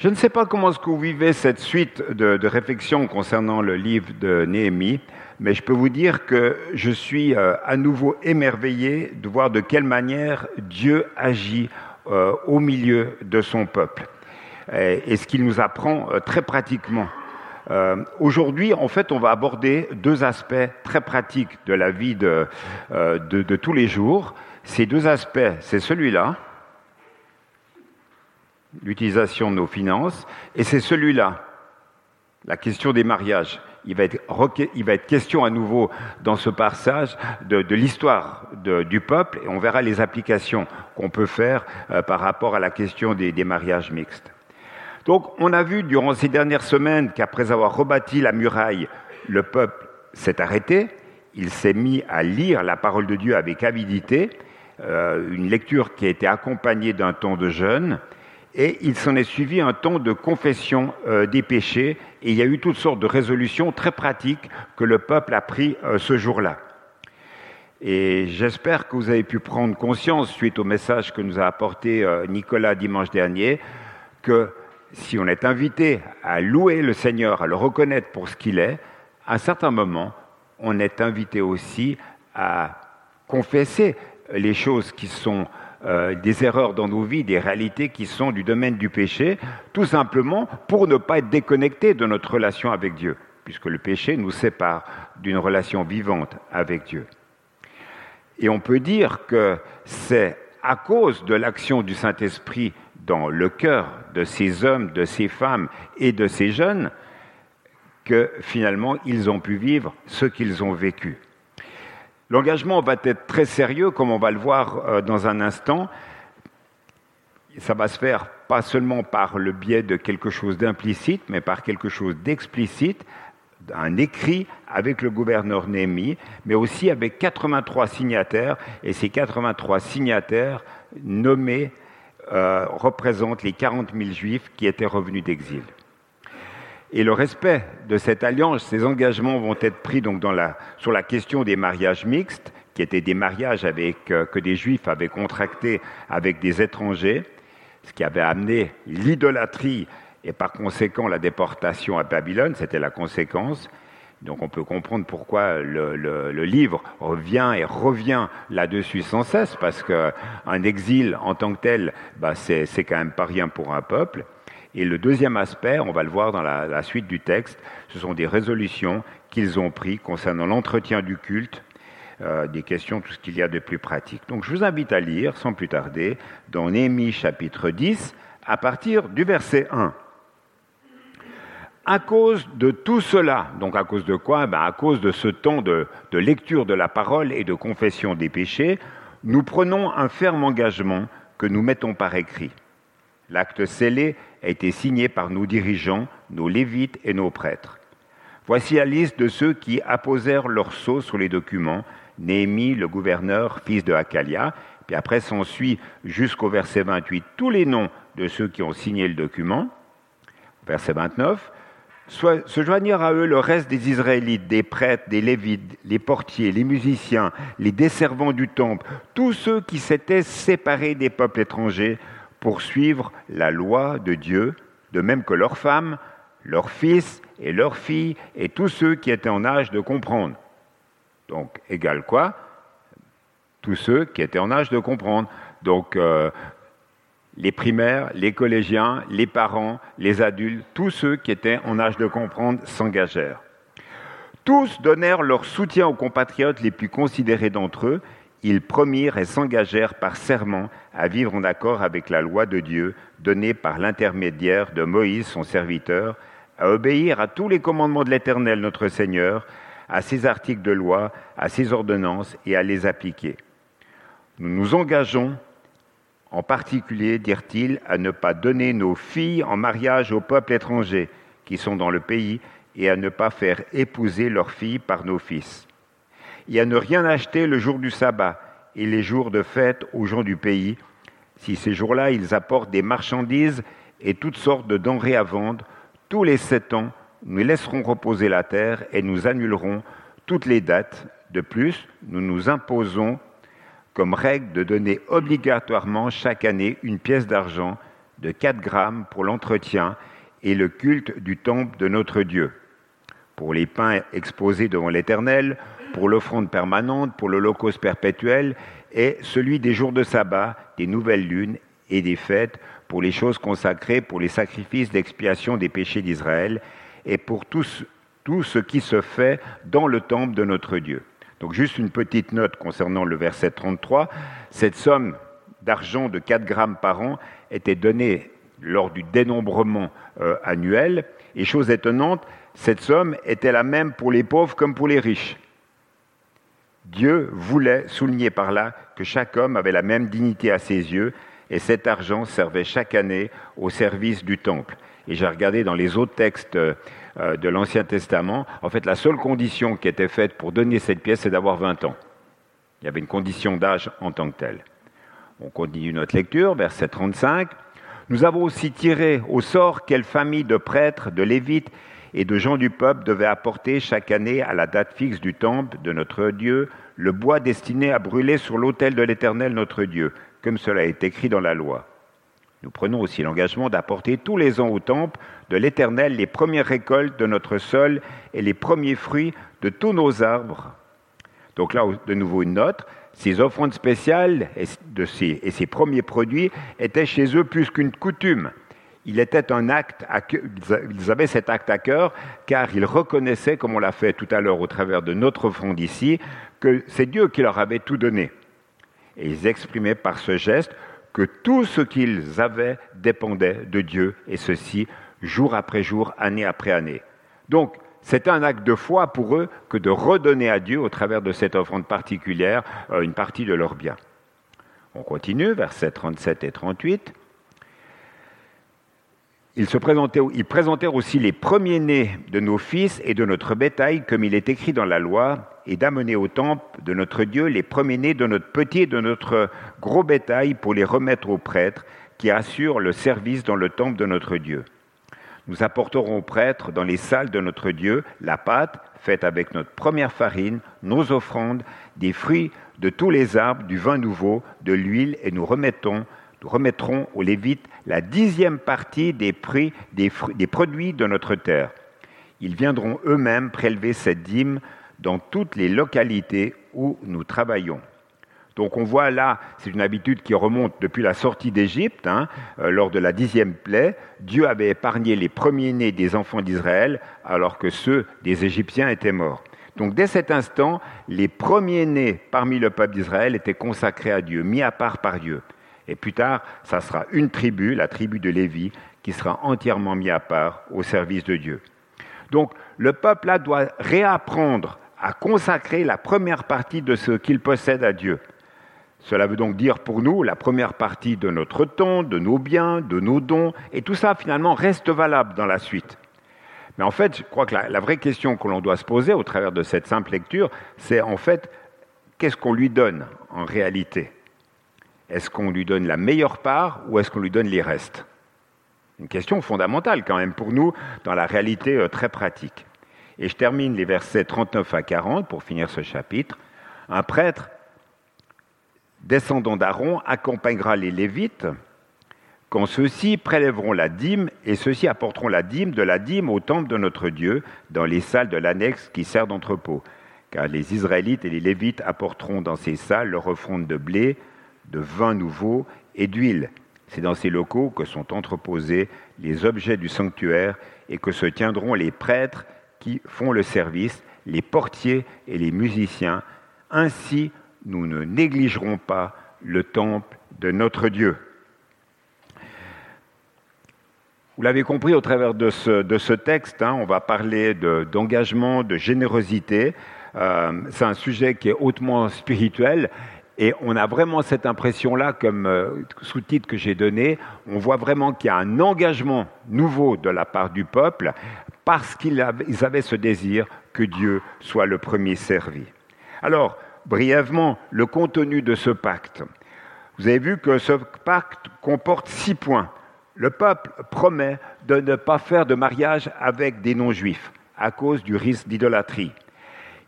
Je ne sais pas comment est-ce que vous vivez cette suite de, réflexions concernant le livre de Néhémie, mais je peux vous dire que je suis euh, à nouveau émerveillé de voir de quelle manière Dieu agit euh, au milieu de son peuple et, ce qu'il nous apprend euh, très pratiquement. Aujourd'hui, en fait, on va aborder deux aspects très pratiques de la vie de, de tous les jours. Ces deux aspects, c'est celui-là, l'utilisation de nos finances, et c'est celui-là, la question des mariages. Il va, être, question à nouveau dans ce passage de, l'histoire du peuple et on verra les applications qu'on peut faire euh, par rapport à la question des, des, mariages mixtes. Donc on a vu durant ces dernières semaines qu'après avoir rebâti la muraille, le peuple s'est arrêté, il s'est mis à lire la parole de Dieu avec avidité, euh, une lecture qui a été accompagnée d'un temps de jeûne, et il s'en est suivi un temps de confession euh, des péchés, et il y a eu toutes sortes de résolutions très pratiques que le peuple a pris euh, ce jour-là. Et j'espère que vous avez pu prendre conscience, suite au message que nous a apporté euh, Nicolas dimanche dernier, que si on est invité à louer le Seigneur, à le reconnaître pour ce qu'il est, à un certain moment, on est invité aussi à confesser les choses qui sont euh, des erreurs dans nos vies, des réalités qui sont du domaine du péché, tout simplement pour ne pas être déconnecté de notre relation avec Dieu, puisque le péché nous sépare d'une relation vivante avec Dieu. Et on peut dire que c'est à cause de l'action du Saint-Esprit dans le cœur de ces hommes, de ces femmes et de ces jeunes que finalement ils ont pu vivre ce qu'ils ont vécu. L'engagement va être très sérieux, comme on va le voir euh, dans un instant. Ça va se faire pas seulement par le biais de quelque chose d'implicite, mais par quelque chose d'explicite, un écrit avec le gouverneur Néhémie, mais aussi avec 83 signataires, et ces 83 signataires nommés euh, représentent les 40 000 juifs qui étaient revenus d'exil. Et le respect de cette alliance, ces engagements vont être pris donc sur la question des mariages mixtes, qui étaient des mariages avec, euh, que des juifs avaient contractés avec des étrangers, ce qui avait amené l'idolâtrie et par conséquent la déportation à Babylone, c'était la conséquence. Donc on peut comprendre pourquoi le livre revient et revient là-dessus sans cesse, parce qu'un exil en tant que tel, bah, c'est quand même pas rien pour un peuple. Et le deuxième aspect, on va le voir dans la, la suite du texte, ce sont des résolutions qu'ils ont prises concernant l'entretien du culte, euh, des questions, tout ce qu'il y a de plus pratique. Donc je vous invite à lire, sans plus tarder, dans Néhémie chapitre 10, à partir du verset 1. À cause de tout cela, donc à cause de quoi? Ben À cause de ce temps de, de lecture de la parole et de confession des péchés, nous prenons un ferme engagement que nous mettons par écrit. L'acte scellé a été signé par nos dirigeants, nos lévites et nos prêtres. Voici la liste de ceux qui apposèrent leur sceau sur les documents. Néhémie, le gouverneur, fils de Hakalia, puis après s'ensuit jusqu'au verset 28 tous les noms de ceux qui ont signé le document. Verset 29. Soit, se joignirent à eux le reste des Israélites, des prêtres, des Lévites, les portiers, les musiciens, les desservants du temple, tous ceux qui s'étaient séparés des peuples étrangers pour suivre la loi de Dieu, de même que leurs femmes, leurs fils et leurs filles et tous ceux qui étaient en âge de comprendre. Donc, égal quoi? Tous ceux qui étaient en âge de comprendre. Donc, euh, les primaires, les collégiens, les parents, les adultes, tous ceux qui étaient en âge de comprendre s'engagèrent. Tous donnèrent leur soutien aux compatriotes les plus considérés d'entre eux ils promirent et s'engagèrent par serment à vivre en accord avec la loi de Dieu donnée par l'intermédiaire de Moïse, son serviteur, à obéir à tous les commandements de l'Éternel, notre Seigneur, à ses articles de loi, à ses ordonnances et à les appliquer. Nous nous engageons, en particulier, dirent-ils, à ne pas donner nos filles en mariage aux peuples étrangers qui sont dans le pays et à ne pas faire épouser leurs filles par nos fils et à ne rien acheter le jour du sabbat et les jours de fête aux gens du pays, si ces jours-là ils apportent des marchandises et toutes sortes de denrées à vendre, tous les sept ans, nous laisserons reposer la terre et nous annulerons toutes les dates. De plus, nous nous imposons comme règle de donner obligatoirement chaque année une pièce d'argent de 4 grammes pour l'entretien et le culte du temple de notre Dieu, pour les pains exposés devant l'Éternel, pour l'offrande permanente, pour l'holocauste perpétuel, et celui des jours de sabbat, des nouvelles lunes et des fêtes, pour les choses consacrées, pour les sacrifices d'expiation des péchés d'Israël, et pour tout ce, qui se fait dans le temple de notre Dieu. Donc juste une petite note concernant le verset 33. Cette somme d'argent de 4 grammes par an était donnée lors du dénombrement euh, annuel. Et chose étonnante, cette somme était la même pour les pauvres comme pour les riches. Dieu voulait souligner par là que chaque homme avait la même dignité à ses yeux, et cet argent servait chaque année au service du temple. Et j'ai regardé dans les autres textes euh, de l'Ancien Testament, en fait la seule condition qui était faite pour donner cette pièce, c'est d'avoir 20 ans. Il y avait une condition d'âge en tant que telle. On continue notre lecture, verset 35. Nous avons aussi tiré au sort quelle famille de prêtres, de lévites et de gens du peuple devaient apporter chaque année à la date fixe du temple de notre Dieu le bois destiné à brûler sur l'autel de l'Éternel notre Dieu, comme cela est écrit dans la loi. Nous prenons aussi l'engagement d'apporter tous les ans au temple de l'Éternel les premières récoltes de notre sol et les premiers fruits de tous nos arbres. Donc là, de nouveau une note. Ces offrandes spéciales et, ces, premiers produits étaient chez eux plus qu'une coutume. Il était un acte ils avaient cet acte à cœur car ils reconnaissaient, comme on l'a fait tout à l'heure au travers de notre offrande ici, que c'est Dieu qui leur avait tout donné. Et ils exprimaient par ce geste que tout ce qu'ils avaient dépendait de Dieu, et ceci jour après jour, année après année. Donc, c'est un acte de foi pour eux que de redonner à Dieu, au travers de cette offrande particulière, euh, une partie de leurs biens. On continue, versets 37 et 38. Ils, présentèrent aussi les premiers-nés de nos fils et de notre bétail, comme il est écrit dans la loi, et d'amener au temple de notre Dieu les premiers-nés de notre petit et de notre gros bétail pour les remettre aux prêtres qui assurent le service dans le temple de notre Dieu. Nous apporterons aux prêtres dans les salles de notre Dieu la pâte faite avec notre première farine, nos offrandes, des fruits de tous les arbres, du vin nouveau, de l'huile, et nous remettons, remettrons aux Lévites la dixième partie des prix des, des produits de notre terre. Ils viendront eux-mêmes prélever cette dîme dans toutes les localités où nous travaillons. Donc on voit là, c'est une habitude qui remonte depuis la sortie d'Égypte, hein, euh, lors de la dixième plaie. Dieu avait épargné les premiers-nés des enfants d'Israël, alors que ceux des Égyptiens étaient morts. Donc dès cet instant, les premiers-nés parmi le peuple d'Israël étaient consacrés à Dieu, mis à part par Dieu. Et plus tard, ça sera une tribu, la tribu de Lévi, qui sera entièrement mis à part au service de Dieu. Donc le peuple là doit réapprendre à consacrer la première partie de ce qu'il possède à Dieu. Cela veut donc dire pour nous la première partie de notre temps, de nos biens, de nos dons, et tout ça finalement reste valable dans la suite. Mais en fait, je crois que la, vraie question que l'on doit se poser au travers de cette simple lecture, c'est en fait, qu'est-ce qu'on lui donne en réalité? Est-ce qu'on lui donne la meilleure part ou est-ce qu'on lui donne les restes? Une question fondamentale quand même pour nous dans la réalité euh, très pratique. Et je termine les versets 39 à 40 pour finir ce chapitre. Un prêtre descendant d'Aaron accompagnera les Lévites quand ceux-ci prélèveront la dîme, et ceux-ci apporteront la dîme de la dîme au temple de notre Dieu, dans les salles de l'annexe qui sert d'entrepôt. Car les Israélites et les Lévites apporteront dans ces salles leur offrande de blé, de vin nouveau et d'huile. C'est dans ces locaux que sont entreposés les objets du sanctuaire et que se tiendront les prêtres qui font le service, les portiers et les musiciens. Ainsi, nous ne négligerons pas le temple de notre Dieu. Vous l'avez compris au travers de ce, texte, hein, on va parler d'engagement, de, générosité. Euh, c'est un sujet qui est hautement spirituel et on a vraiment cette impression-là, comme euh, sous-titre que j'ai donné, on voit vraiment qu'il y a un engagement nouveau de la part du peuple parce qu'ils avaient ce désir que Dieu soit le premier servi. Alors, brièvement, le contenu de ce pacte. Vous avez vu que ce pacte comporte six points. Le peuple promet de ne pas faire de mariage avec des non-juifs à cause du risque d'idolâtrie.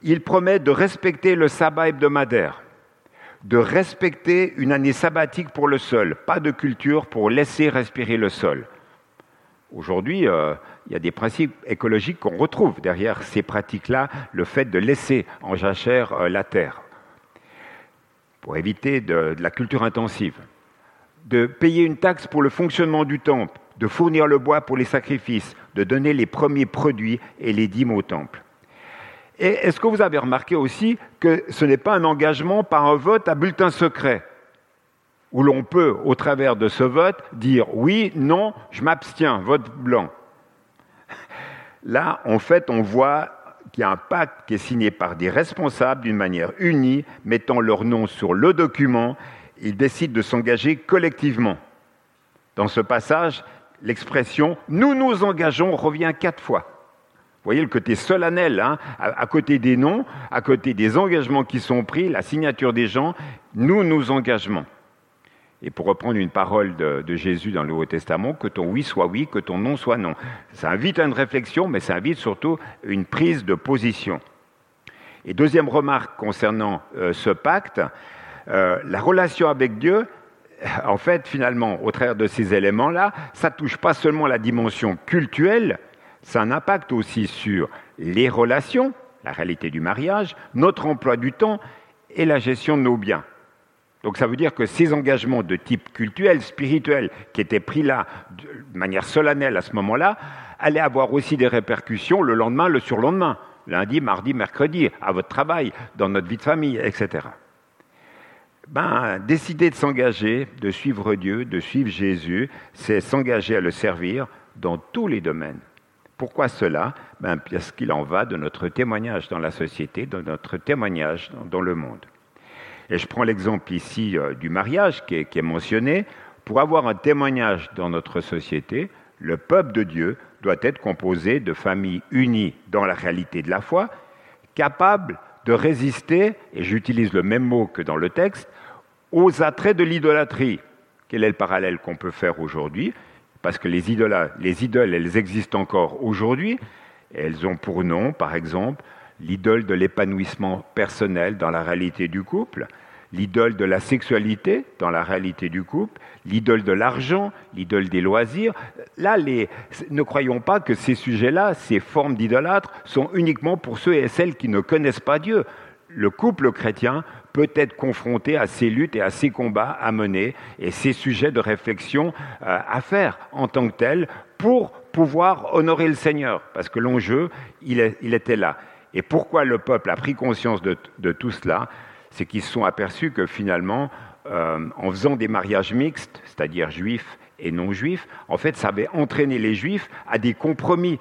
Il promet de respecter le sabbat hebdomadaire, de respecter une année sabbatique pour le sol, pas de culture pour laisser respirer le sol. Aujourd'hui, euh, il y a des principes écologiques qu'on retrouve derrière ces pratiques-là, le fait de laisser en jachère euh, la terre, pour éviter de, la culture intensive, de payer une taxe pour le fonctionnement du temple, de fournir le bois pour les sacrifices, de donner les premiers produits et les dîmes au temple. Et est-ce que vous avez remarqué aussi que ce n'est pas un engagement par un vote à bulletin secret où l'on peut, au travers de ce vote, dire oui, non, je m'abstiens, vote blanc. Là, en fait, on voit qu'il y a un pacte qui est signé par des responsables d'une manière unie, mettant leur nom sur le document. Ils décident de s'engager collectivement. Dans ce passage, l'expression nous nous engageons revient quatre fois. Vous voyez le côté solennel, hein, à, côté des noms, à côté des engagements qui sont pris, la signature des gens, nous nous engagements. Et pour reprendre une parole de, Jésus dans le Nouveau Testament, que ton oui soit oui, que ton non soit non. Ça invite à une réflexion, mais ça invite surtout une prise de position. Et deuxième remarque concernant euh, ce pacte, euh, la relation avec Dieu, en fait, finalement, au travers de ces éléments-là, ça touche pas seulement la dimension cultuelle, ça a un impact aussi sur les relations, la réalité du mariage, notre emploi du temps et la gestion de nos biens. Donc ça veut dire que ces engagements de type cultuel, spirituel, qui étaient pris là de manière solennelle à ce moment-là, allaient avoir aussi des répercussions le lendemain, le surlendemain, lundi, mardi, mercredi, à votre travail, dans notre vie de famille, etc. Ben, décider de s'engager, de suivre Dieu, de suivre Jésus, c'est s'engager à le servir dans tous les domaines. Pourquoi cela? Ben, Parce qu'il en va de notre témoignage dans la société, de notre témoignage dans le monde. Et je prends l'exemple ici euh, du mariage qui est, mentionné. Pour avoir un témoignage dans notre société, le peuple de Dieu doit être composé de familles unies dans la réalité de la foi, capables de résister, et j'utilise le même mot que dans le texte, aux attraits de l'idolâtrie. Quel est le parallèle qu'on peut faire aujourd'hui? Parce que les, les idoles, elles existent encore aujourd'hui. Elles ont pour nom, par exemple, l'idole de l'épanouissement personnel dans la réalité du couple, l'idole de la sexualité dans la réalité du couple, l'idole de l'argent, l'idole des loisirs. Là, ne croyons pas que ces sujets-là, ces formes d'idolâtres, sont uniquement pour ceux et celles qui ne connaissent pas Dieu. Le couple chrétien peut être confronté à ces luttes et à ces combats à mener et ces sujets de réflexion euh, à faire en tant que tels pour pouvoir honorer le Seigneur, parce que l'enjeu, il, était là. Et pourquoi le peuple a pris conscience de tout cela c'est qu'ils se sont aperçus que finalement, euh, en faisant des mariages mixtes, c'est-à-dire juifs et non-juifs, en fait, ça avait entraîné les juifs à des compromis,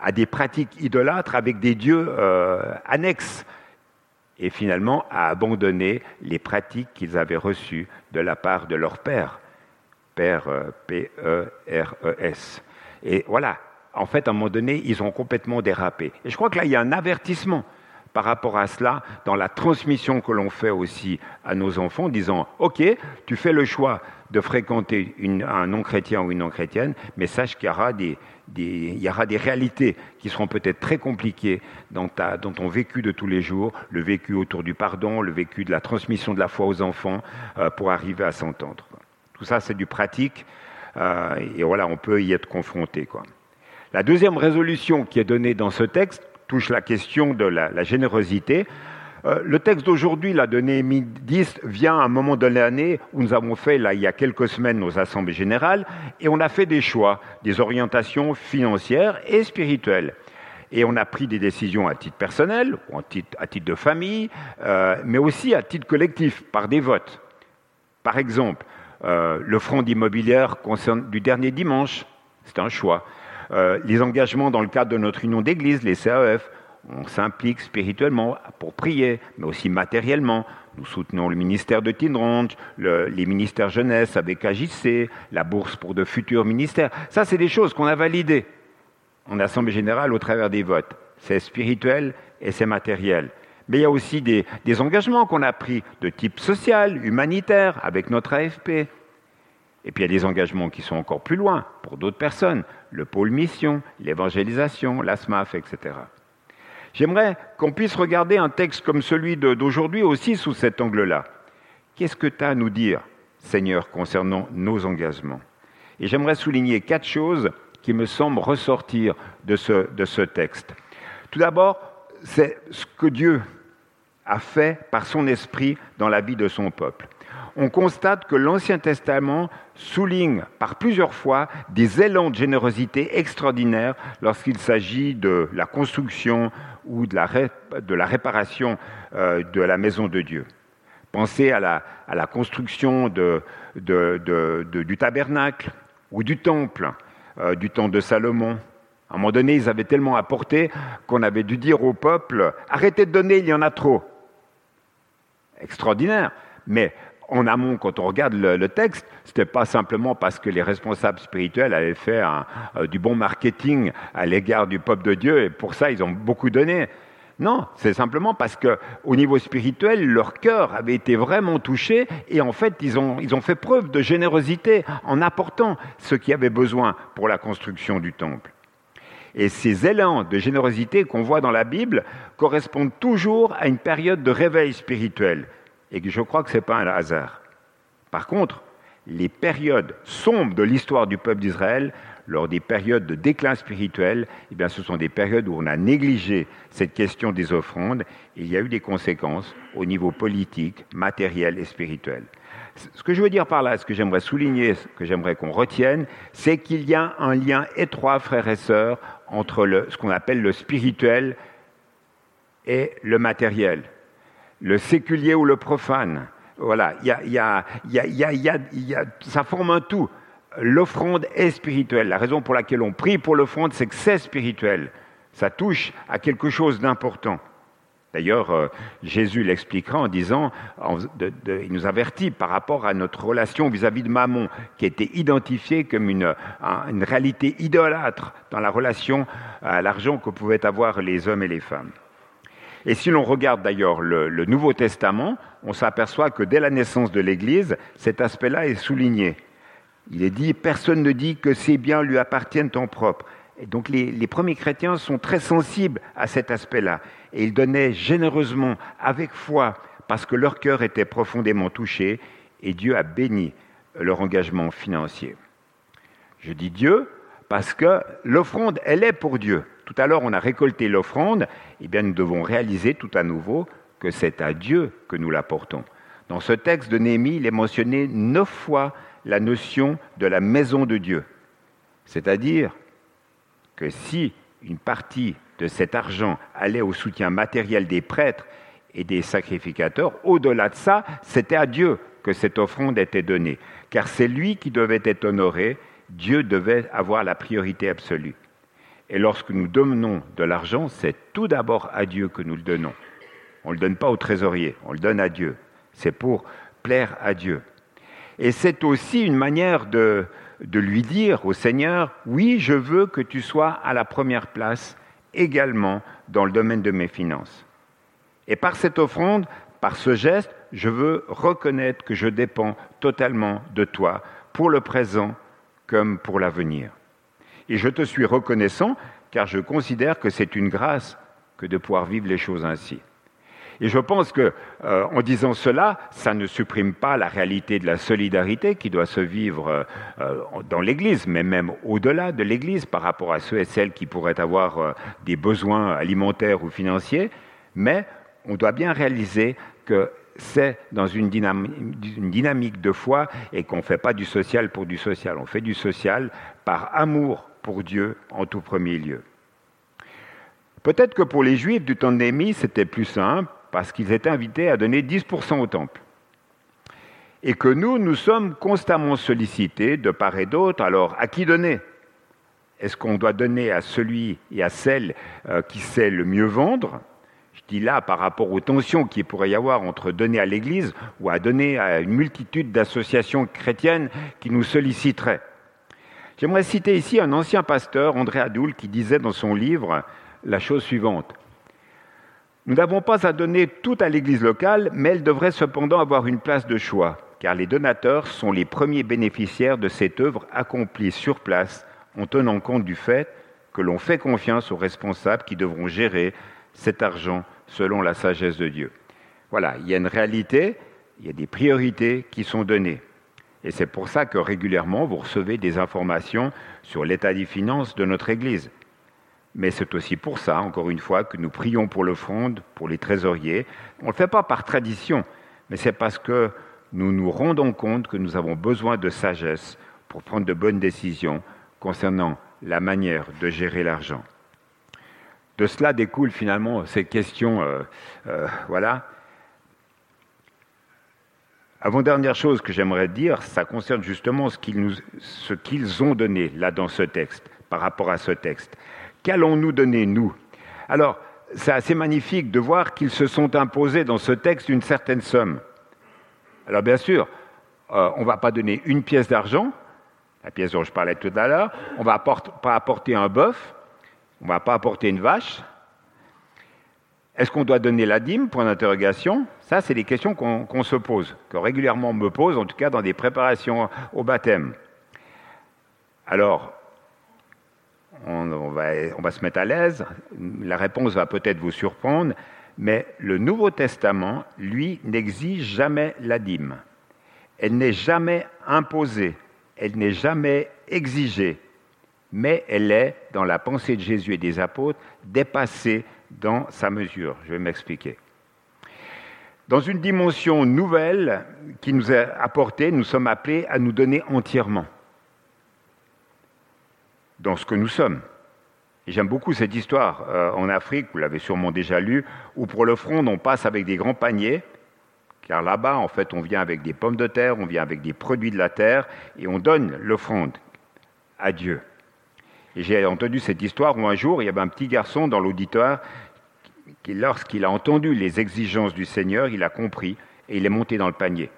à des pratiques idolâtres avec des dieux euh, annexes, et finalement à abandonner les pratiques qu'ils avaient reçues de la part de leur père, père euh, P-E-R-E-S. Et voilà, en fait, à un moment donné, ils ont complètement dérapé. Et je crois que là, il y a un avertissement par rapport à cela dans la transmission que l'on fait aussi à nos enfants, disant Ok, tu fais le choix de fréquenter un non-chrétien ou une non-chrétienne, mais sache qu'il y aura des, réalités qui seront peut-être très compliquées dans, ton vécu de tous les jours, le vécu autour du pardon, le vécu de la transmission de la foi aux enfants, euh, pour arriver à s'entendre. Tout ça, c'est du pratique, euh, et voilà, on peut y être confronté. La deuxième résolution qui est donnée dans ce texte, touche la question de la, générosité. Euh, le texte d'aujourd'hui, la Néhémie 10, vient à un moment de l'année où nous avons fait, là, il y a quelques semaines, nos assemblées générales, et on a fait des choix, des orientations financières et spirituelles. Et on a pris des décisions à titre personnel, ou à titre, à titre de famille, euh, mais aussi à titre collectif, par des votes. Par exemple, euh, le front d'immobilière du dernier dimanche, c'est un choix. Euh, les engagements dans le cadre de notre union d'église, les CAF, on s'implique spirituellement pour prier, mais aussi matériellement. Nous soutenons le ministère de Teen les ministères jeunesse avec AJC, la bourse pour de futurs ministères. Ça, c'est des choses qu'on a validées en Assemblée générale au travers des votes. C'est spirituel et c'est matériel. Mais il y a aussi des engagements qu'on a pris de type social, humanitaire, avec notre AFP. Et puis il y a des engagements qui sont encore plus loin pour d'autres personnes, le pôle mission, l'évangélisation, la SMAF, etc. J'aimerais qu'on puisse regarder un texte comme celui d'aujourd'hui aussi sous cet angle-là. qu'est-ce que tu as à nous dire, Seigneur, concernant nos engagements? Et j'aimerais souligner quatre choses qui me semblent ressortir de ce, de ce texte. Tout d'abord, c'est ce que Dieu a fait par son esprit dans la vie de son peuple. On constate que l'Ancien Testament souligne par plusieurs fois des élans de générosité extraordinaires lorsqu'il s'agit de la construction ou de la, réparation euh, de la maison de Dieu. Pensez à la, construction du tabernacle ou du temple, euh, du temps de Salomon. À un moment donné, ils avaient tellement apporté qu'on avait dû dire au peuple Arrêtez de donner, il y en a trop extraordinaire. Mais en amont, quand on regarde le, texte, ce n'était pas simplement parce que les responsables spirituels avaient fait euh, du bon marketing à l'égard du peuple de Dieu et pour ça ils ont beaucoup donné. Non, c'est simplement parce qu'au niveau spirituel, leur cœur avait été vraiment touché et en fait, ils ont, ils ont fait preuve de générosité en apportant ce qui avait besoin pour la construction du temple. Et ces élans de générosité qu'on voit dans la Bible correspondent toujours à une période de réveil spirituel. Et je crois que ce n'est pas un hasard. Par contre, les périodes sombres de l'histoire du peuple d'Israël, lors des périodes de déclin spirituel, eh bien, ce sont des périodes où on a négligé cette question des offrandes et il y a eu des conséquences au niveau politique, matériel et spirituel. Ce que je veux dire par là, ce que j'aimerais souligner, ce que j'aimerais qu'on retienne, c'est qu'il y a un lien étroit, frères et sœurs, entre ce qu'on appelle le spirituel et le matériel, le séculier ou le profane. Voilà, ça forme un tout. L'offrande est spirituelle. La raison pour laquelle on prie pour l'offrande, c'est que c'est spirituel. Ça touche à quelque chose d'important. D'ailleurs, euh, Jésus l'expliquera en disant, il nous avertit par rapport à notre relation vis-à-vis de Mammon, qui était identifiée comme une, réalité idolâtre dans la relation à l'argent que pouvaient avoir les hommes et les femmes. Et si l'on regarde d'ailleurs le, Nouveau Testament, on s'aperçoit que dès la naissance de l'Église, cet aspect-là est souligné. Il est dit, personne ne dit que ces biens lui appartiennent en propre. Et donc les, les, premiers chrétiens sont très sensibles à cet aspect-là. Et ils donnaient généreusement, avec foi, parce que leur cœur était profondément touché, et Dieu a béni leur engagement financier. Je dis Dieu parce que l'offrande, elle est pour Dieu. Tout à l'heure, on a récolté l'offrande, eh bien nous devons réaliser tout à nouveau que c'est à Dieu que nous l'apportons. Dans ce texte de Néhémie, il est mentionné neuf fois la notion de la maison de Dieu. C'est-à-dire que si une partie de cet argent allait au soutien matériel des prêtres et des sacrificateurs, au-delà de ça, c'était à Dieu que cette offrande était donnée, car c'est lui qui devait être honoré, Dieu devait avoir la priorité absolue. Et lorsque nous donnons de l'argent, c'est tout d'abord à Dieu que nous le donnons. On ne le donne pas au trésorier, on le donne à Dieu. C'est pour plaire à Dieu. Et c'est aussi une manière de, de lui dire au Seigneur, oui, je veux que tu sois à la première place également dans le domaine de mes finances. Et par cette offrande, par ce geste, je veux reconnaître que je dépends totalement de toi pour le présent comme pour l'avenir. Et je te suis reconnaissant car je considère que c'est une grâce que de pouvoir vivre les choses ainsi. Et je pense que, euh, en disant cela, ça ne supprime pas la réalité de la solidarité qui doit se vivre euh, euh, dans l'Église, mais même au-delà de l'Église par rapport à ceux et celles qui pourraient avoir des besoins alimentaires ou financiers. Mais on doit bien réaliser que c'est dans une dynamique, une dynamique de foi et qu'on ne fait pas du social pour du social. On fait du social par amour pour Dieu en tout premier lieu. Peut-être que pour les Juifs du temps de Néhémie, c'était plus simple, parce qu'ils étaient invités à donner 10% au temple. Et que nous, nous sommes constamment sollicités de part et d'autre, alors à qui donner? Est-ce qu'on doit donner à celui et à celle euh, qui sait le mieux vendre? Je dis là par rapport aux tensions qu'il pourrait y avoir entre donner à l'Église ou à donner à une multitude d'associations chrétiennes qui nous solliciteraient. J'aimerais citer ici un ancien pasteur, André Adoul, qui disait dans son livre la chose suivante. Nous n'avons pas à donner tout à l'Église locale, mais elle devrait cependant avoir une place de choix, car les donateurs sont les premiers bénéficiaires de cette œuvre accomplie sur place en tenant compte du fait que l'on fait confiance aux responsables qui devront gérer cet argent selon la sagesse de Dieu. Voilà, il y a une réalité, Il y a des priorités qui sont données. Et c'est pour ça que régulièrement, vous recevez des informations sur l'état des finances de notre Église. Mais c'est aussi pour ça, encore une fois, que nous prions pour le fronde, pour les trésoriers. On ne le fait pas par tradition, mais c'est parce que nous nous rendons compte que nous avons besoin de sagesse pour prendre de bonnes décisions concernant la manière de gérer l'argent. De cela découle finalement ces questions, euh, euh, voilà. Avant-dernière chose que j'aimerais dire, ça concerne justement ce qu'ils ont donné là dans ce texte, par rapport à ce texte. Qu'allons-nous donner, nous? Alors, c'est assez magnifique de voir qu'ils se sont imposés dans ce texte une certaine somme. Alors, bien sûr, euh, on ne va pas donner une pièce d'argent, la pièce dont je parlais tout à l'heure, on ne va pas apporter un bœuf, on ne va pas apporter une vache. Est-ce qu'on doit donner la dîme Point d'interrogation? Ça, c'est des questions qu'on se pose, que régulièrement on me pose, en tout cas dans des préparations au baptême. Alors, on, va, se mettre à l'aise, la réponse va peut-être vous surprendre, mais le Nouveau Testament, lui, n'exige jamais la dîme. Elle n'est jamais imposée, elle n'est jamais exigée, mais elle est, dans la pensée de Jésus et des apôtres, dépassée dans sa mesure. Je vais m'expliquer. Dans une dimension nouvelle qui nous est apportée, nous sommes appelés à nous donner entièrement dans ce que nous sommes. J'aime beaucoup cette histoire euh, en Afrique, vous l'avez sûrement déjà lu, où pour l'offrande, on passe avec des grands paniers, car là-bas, en fait, on vient avec des pommes de terre, on vient avec des produits de la terre, et on donne l'offrande à Dieu. J'ai entendu cette histoire où un jour, il y avait un petit garçon dans l'auditoire qui, lorsqu'il a entendu les exigences du Seigneur, il a compris et il est monté dans le panier.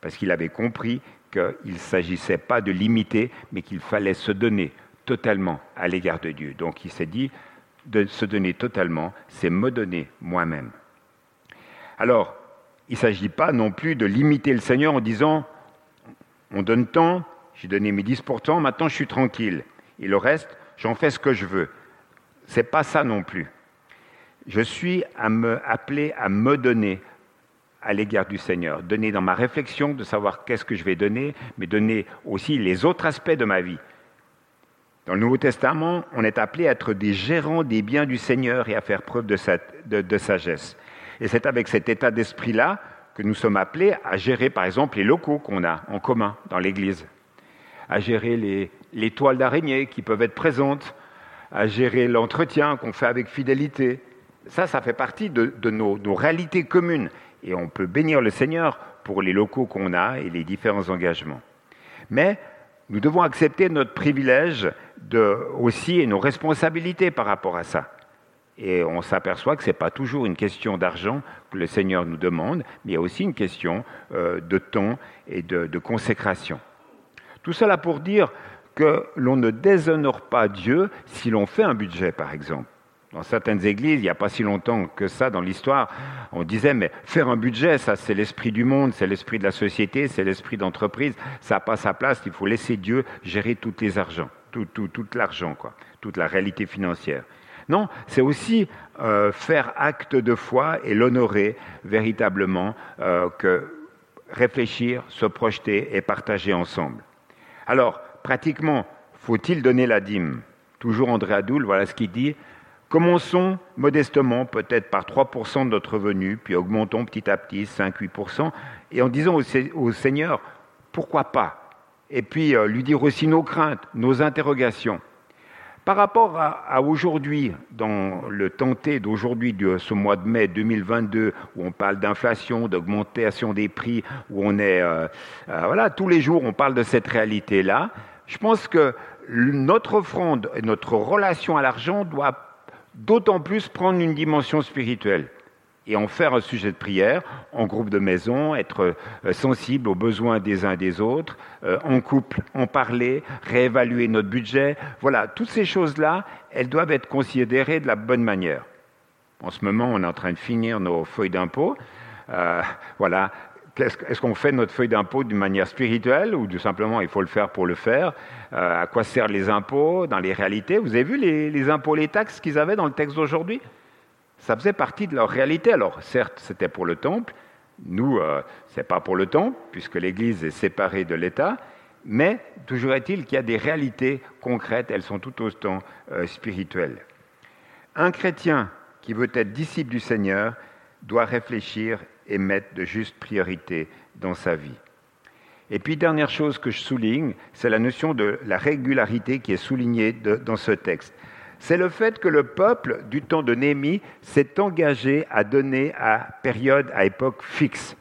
Parce qu'il avait compris qu'il ne s'agissait pas de limiter, mais qu'il fallait se donner totalement à l'égard de Dieu. Donc il s'est dit, de se donner totalement, c'est me donner moi-même. Alors, il ne s'agit pas non plus de limiter le Seigneur en disant, on donne tant, j'ai donné mes 10%, maintenant je suis tranquille. Et le reste, j'en fais ce que je veux. C'est pas ça non plus. Je suis à me, à me donner à l'égard du Seigneur, donner dans ma réflexion de savoir qu'est-ce que je vais donner, mais donner aussi les autres aspects de ma vie. Dans le Nouveau Testament, on est appelé à être des gérants des biens du Seigneur et à faire preuve de, sagesse. Et c'est avec cet état d'esprit-là que nous sommes appelés à gérer, par exemple, les locaux qu'on a en commun dans l'Église, à gérer les, toiles d'araignée qui peuvent être présentes, à gérer l'entretien qu'on fait avec fidélité. Ça, ça fait partie de, nos, réalités communes. Et on peut bénir le Seigneur pour les locaux qu'on a et les différents engagements. Mais nous devons accepter notre privilège aussi et nos responsabilités par rapport à ça. Et on s'aperçoit que ce n'est pas toujours une question d'argent que le Seigneur nous demande, mais aussi une question euh, de temps et de consécration. Tout cela pour dire que l'on ne déshonore pas Dieu si l'on fait un budget, par exemple. Dans certaines églises, il n'y a pas si longtemps que ça dans l'histoire, on disait, mais faire un budget, ça c'est l'esprit du monde, c'est l'esprit de la société, c'est l'esprit d'entreprise, ça n'a pas sa place, il faut laisser Dieu gérer tous les tout, tout, tout l'argent, quoi, toute la réalité financière. Non, c'est aussi euh, faire acte de foi et l'honorer véritablement, euh, que réfléchir, se projeter et partager ensemble. Alors, pratiquement, faut-il donner la dîme? Toujours André Adoul, voilà ce qu'il dit, Commençons modestement, peut-être par 3% de notre revenu, puis augmentons petit à petit, 5-8%, et en disant au, Seigneur, pourquoi pas? Et puis euh, lui dire aussi nos craintes, nos interrogations. Par rapport à, aujourd'hui, dans le tenté d'aujourd'hui, de ce mois de mai 2022, où on parle d'inflation, d'augmentation des prix, où on est, euh, euh, voilà, tous les jours on parle de cette réalité-là, je pense que notre offrande notre relation à l'argent doit d'autant plus prendre une dimension spirituelle et en faire un sujet de prière, en groupe de maison, être euh, sensible aux besoins des uns et des autres, euh, en couple, en parler, réévaluer notre budget. Voilà, toutes ces choses-là, elles doivent être considérées de la bonne manière. En ce moment, on est en train de finir nos feuilles d'impôt. Euh, voilà, est-ce qu'on fait notre feuille d'impôt d'une manière spirituelle ou tout simplement il faut le faire pour le faire? À quoi servent les impôts dans les réalités? Vous avez vu les impôts, les taxes qu'ils avaient dans le texte d'aujourd'hui? Ça faisait partie de leur réalité. Alors certes, c'était pour le temple, Nous, euh, ce n'est pas pour le temps, puisque l'Église est séparée de l'État, mais toujours est-il qu'il y a des réalités concrètes, elles sont tout autant euh, spirituelles. Un chrétien qui veut être disciple du Seigneur doit réfléchir et mettre de justes priorités dans sa vie. Et puis, dernière chose que je souligne, c'est la notion de la régularité qui est soulignée dans ce texte. C'est le fait que le peuple du temps de Néhémie s'est engagé à donner à période, à époque fixe,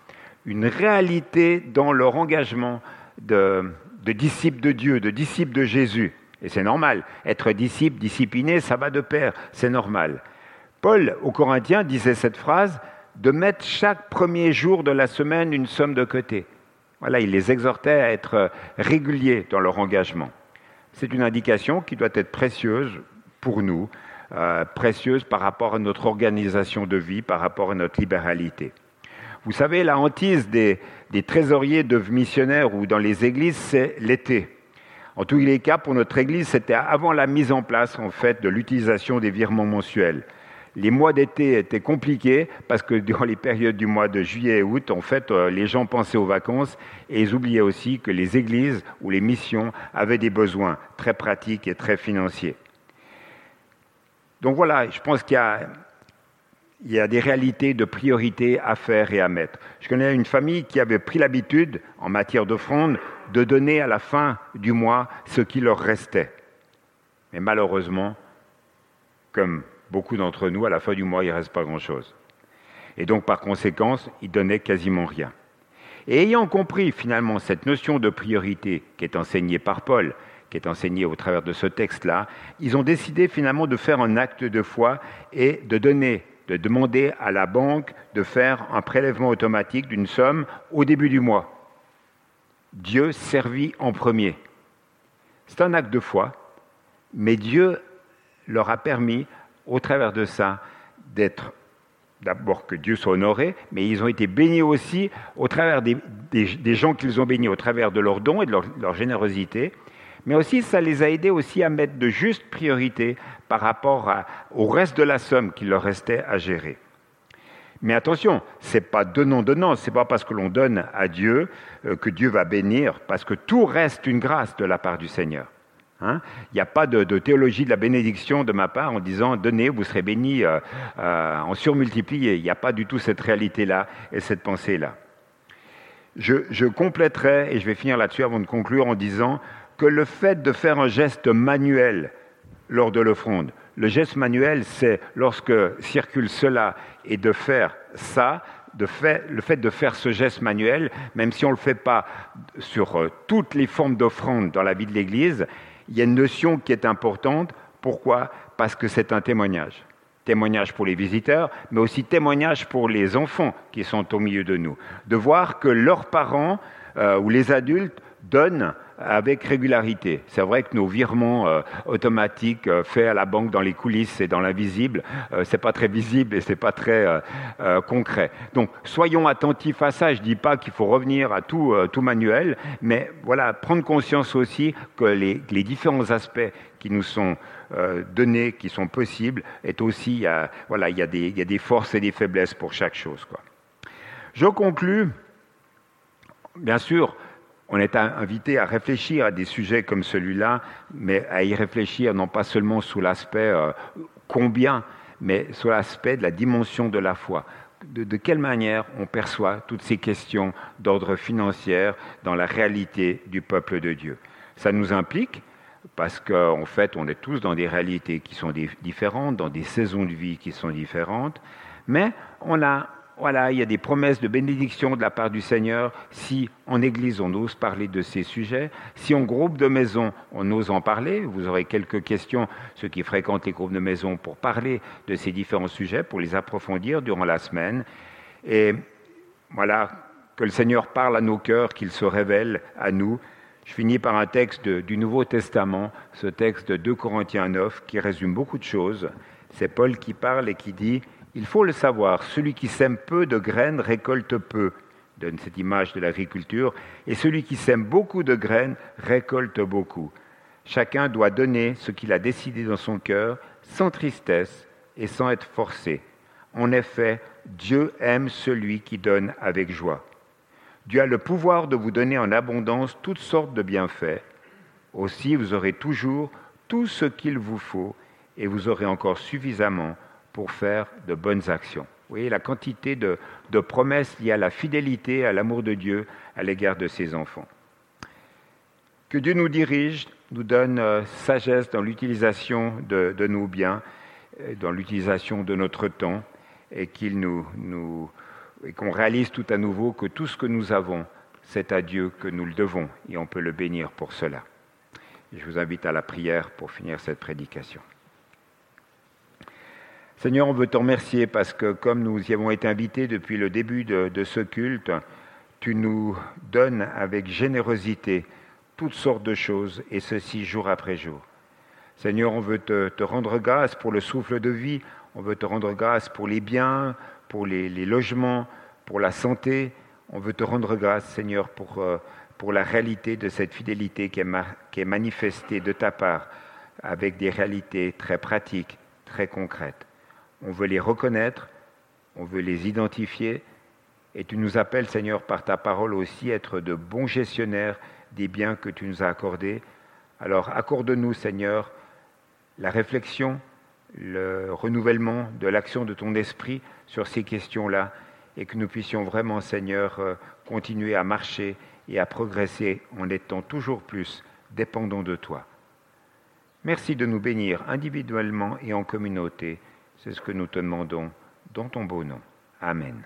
une réalité dans leur engagement de, de disciples de Dieu, de disciples de Jésus. Et c'est normal. Être disciple, discipliné, ça va de pair, c'est normal. Paul, aux Corinthiens, disait cette phrase de mettre chaque premier jour de la semaine une somme de côté. Voilà, il les exhortait à être réguliers dans leur engagement. C'est une indication qui doit être précieuse pour nous, euh, précieuse par rapport à notre organisation de vie, par rapport à notre libéralité. Vous savez, la hantise des, des trésoriers de missionnaires ou dans les églises, c'est l'été. En tous les cas, pour notre église, c'était avant la mise en place, en fait, de l'utilisation des virements mensuels les mois d'été étaient compliqués parce que durant les périodes du mois de juillet et août, en fait, euh, les gens pensaient aux vacances et ils oubliaient aussi que les églises ou les missions avaient des besoins très pratiques et très financiers. Donc voilà, je pense qu'il y a, des réalités de priorités à faire et à mettre. Je connais une famille qui avait pris l'habitude, en matière d'offrande, de donner à la fin du mois ce qui leur restait. Mais malheureusement, comme beaucoup d'entre nous, à la fin du mois, il ne reste pas grand-chose. Et donc, par conséquent, ils donnaient quasiment rien. Et ayant compris finalement cette notion de priorité qui est enseignée par Paul, qui est enseignée au travers de ce texte-là, ils ont décidé finalement de faire un acte de foi et de donner, de demander à la banque de faire un prélèvement automatique d'une somme au début du mois. Dieu servit en premier. C'est un acte de foi, mais Dieu leur a permis au travers de ça, d'être d'abord que Dieu soit honoré, mais ils ont été bénis aussi au travers des, gens qu'ils ont bénis, au travers de leurs dons et de leur, générosité, mais aussi ça les a aidés aussi à mettre de justes priorités par rapport au reste de la somme qu'il leur restait à gérer. Mais attention, c'est pas donnant-donnant, c'est pas parce que l'on donne à Dieu euh, que Dieu va bénir, parce que tout reste une grâce de la part du Seigneur. Hein. Il n'y a pas de, théologie de la bénédiction de ma part en disant donnez, vous serez bénis euh, euh, en surmultiplié. Il n'y a pas du tout cette réalité-là et cette pensée-là. Je, je compléterai, et je vais finir là-dessus avant de conclure, en disant que le fait de faire un geste manuel lors de l'offrande, le geste manuel, c'est lorsque circule cela et de faire ça, de fait, le fait de faire ce geste manuel, même si on ne le fait pas sur euh, toutes les formes d'offrande dans la vie de l'Église, il y a une notion qui est importante. Pourquoi? Parce que c'est un témoignage. Témoignage pour les visiteurs, mais aussi témoignage pour les enfants qui sont au milieu de nous. De voir que leurs parents euh, ou les adultes donnent avec régularité. C'est vrai que nos virements euh, automatiques euh, faits à la banque dans les coulisses et dans l'invisible, euh, c'est pas très visible et c'est pas très concret. Donc soyons attentifs à ça. Je dis pas qu'il faut revenir à tout, tout manuel, mais voilà, prendre conscience aussi que les, les différents aspects qui nous sont donnés, qui sont possibles, est aussi, voilà, il y, a des, il y a des forces et des faiblesses pour chaque chose. Je conclus, bien sûr, on est invité à réfléchir à des sujets comme celui-là, mais à y réfléchir non pas seulement sous l'aspect euh, combien, mais sous l'aspect de la dimension de la foi. De, quelle manière on perçoit toutes ces questions d'ordre financier dans la réalité du peuple de Dieu? Ça nous implique, parce qu'en fait, on est tous dans des réalités qui sont différentes, dans des saisons de vie qui sont différentes, mais on a voilà, il y a des promesses de bénédiction de la part du Seigneur si en Église on ose parler de ces sujets, si en groupe de maison on ose en parler. Vous aurez quelques questions, ceux qui fréquentent les groupes de maison, pour parler de ces différents sujets, pour les approfondir durant la semaine. Et voilà, que le Seigneur parle à nos cœurs, qu'il se révèle à nous. Je finis par un texte du Nouveau Testament, ce texte de 2 Corinthiens 9, qui résume beaucoup de choses. C'est Paul qui parle et qui dit il faut le savoir, celui qui sème peu de graines récolte peu, donne cette image de l'agriculture, et celui qui sème beaucoup de graines récolte beaucoup. Chacun doit donner ce qu'il a décidé dans son cœur, sans tristesse et sans être forcé, En effet, Dieu aime celui qui donne avec joie. Dieu a le pouvoir de vous donner en abondance toutes sortes de bienfaits. Aussi, vous aurez toujours tout ce qu'il vous faut et vous aurez encore suffisamment pour faire de bonnes actions. Vous voyez la quantité de, promesses liées à la fidélité, à l'amour de Dieu à l'égard de ses enfants. Que Dieu nous dirige, nous donne euh, sagesse dans l'utilisation de, nos biens, euh, dans l'utilisation de notre temps, et qu'il nous, et qu'on réalise tout à nouveau que tout ce que nous avons, c'est à Dieu que nous le devons, et on peut le bénir pour cela. je vous invite à la prière pour finir cette prédication. Seigneur, on veut te remercier parce que comme nous y avons été invités depuis le début de ce culte, tu nous donnes avec générosité toutes sortes de choses, et ceci jour après jour. Seigneur, on veut te, rendre grâce pour le souffle de vie, on veut te rendre grâce pour les biens, pour les, logements, pour la santé. On veut te rendre grâce, Seigneur, pour, euh, pour la réalité de cette fidélité qui est, qui est manifestée de ta part avec des réalités très pratiques, très concrètes. On veut les reconnaître, on veut les identifier, et tu nous appelles, Seigneur, par ta parole aussi, être de bons gestionnaires des biens que tu nous as accordés. Alors accorde-nous, Seigneur, la réflexion, le renouvellement de l'action de ton esprit sur ces questions-là et que nous puissions vraiment, Seigneur, euh, continuer à marcher et à progresser en étant toujours plus dépendants de toi. Merci de nous bénir individuellement et en communauté. C'est ce que nous te demandons dans ton beau nom. Amen.